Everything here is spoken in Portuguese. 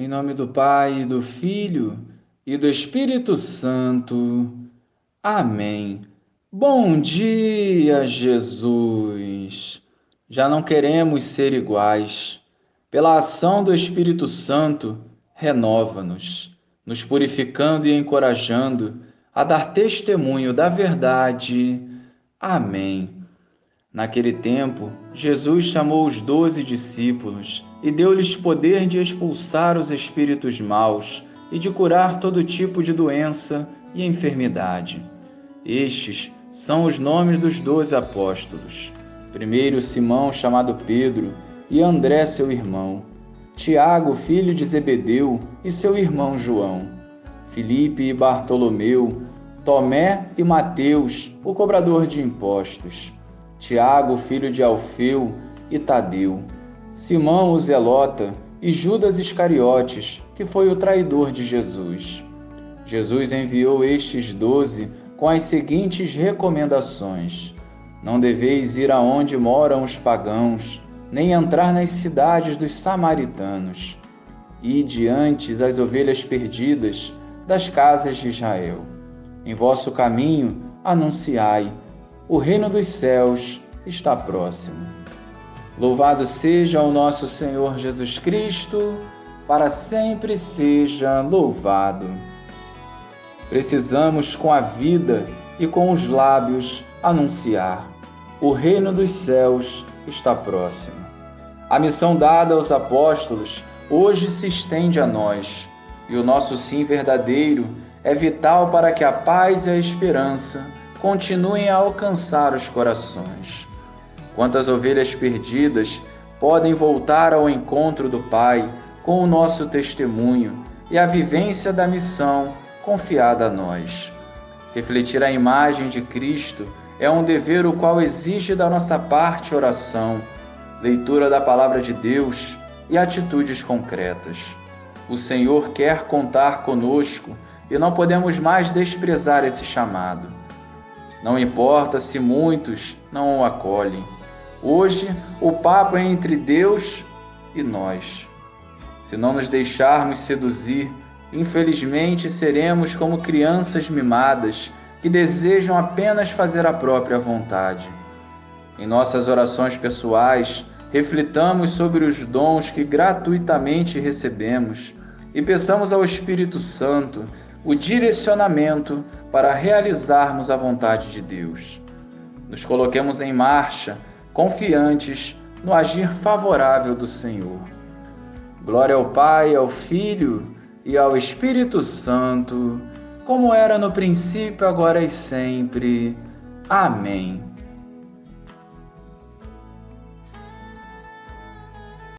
Em nome do Pai, do Filho e do Espírito Santo. Amém. Bom dia, Jesus. Já não queremos ser iguais. Pela ação do Espírito Santo, renova-nos, nos purificando e encorajando a dar testemunho da verdade. Amém. Naquele tempo, Jesus chamou os doze discípulos e deu-lhes poder de expulsar os espíritos maus e de curar todo tipo de doença e enfermidade. Estes são os nomes dos doze apóstolos. Primeiro, Simão, chamado Pedro, e André, seu irmão. Tiago, filho de Zebedeu, e seu irmão João. Filipe e Bartolomeu. Tomé e Mateus, o cobrador de impostos. Tiago, filho de Alfeu, e Tadeu, Simão o Zelota e Judas Iscariotes, que foi o traidor de Jesus. Jesus enviou estes doze com as seguintes recomendações: Não deveis ir aonde moram os pagãos, nem entrar nas cidades dos samaritanos. E diante as ovelhas perdidas das casas de Israel. Em vosso caminho anunciai o reino dos céus está próximo. Louvado seja o nosso Senhor Jesus Cristo, para sempre seja louvado. Precisamos, com a vida e com os lábios, anunciar: o reino dos céus está próximo. A missão dada aos apóstolos hoje se estende a nós, e o nosso sim verdadeiro é vital para que a paz e a esperança continuem a alcançar os corações. Quantas ovelhas perdidas podem voltar ao encontro do Pai com o nosso testemunho e a vivência da missão confiada a nós. Refletir a imagem de Cristo é um dever o qual exige da nossa parte oração, leitura da palavra de Deus e atitudes concretas. O Senhor quer contar conosco e não podemos mais desprezar esse chamado. Não importa se muitos não o acolhem. Hoje, o papo é entre Deus e nós. Se não nos deixarmos seduzir, infelizmente seremos como crianças mimadas que desejam apenas fazer a própria vontade. Em nossas orações pessoais, reflitamos sobre os dons que gratuitamente recebemos e peçamos ao Espírito Santo o direcionamento para realizarmos a vontade de Deus. Nos coloquemos em marcha, confiantes no agir favorável do Senhor. Glória ao Pai, ao Filho e ao Espírito Santo, como era no princípio, agora e sempre. Amém.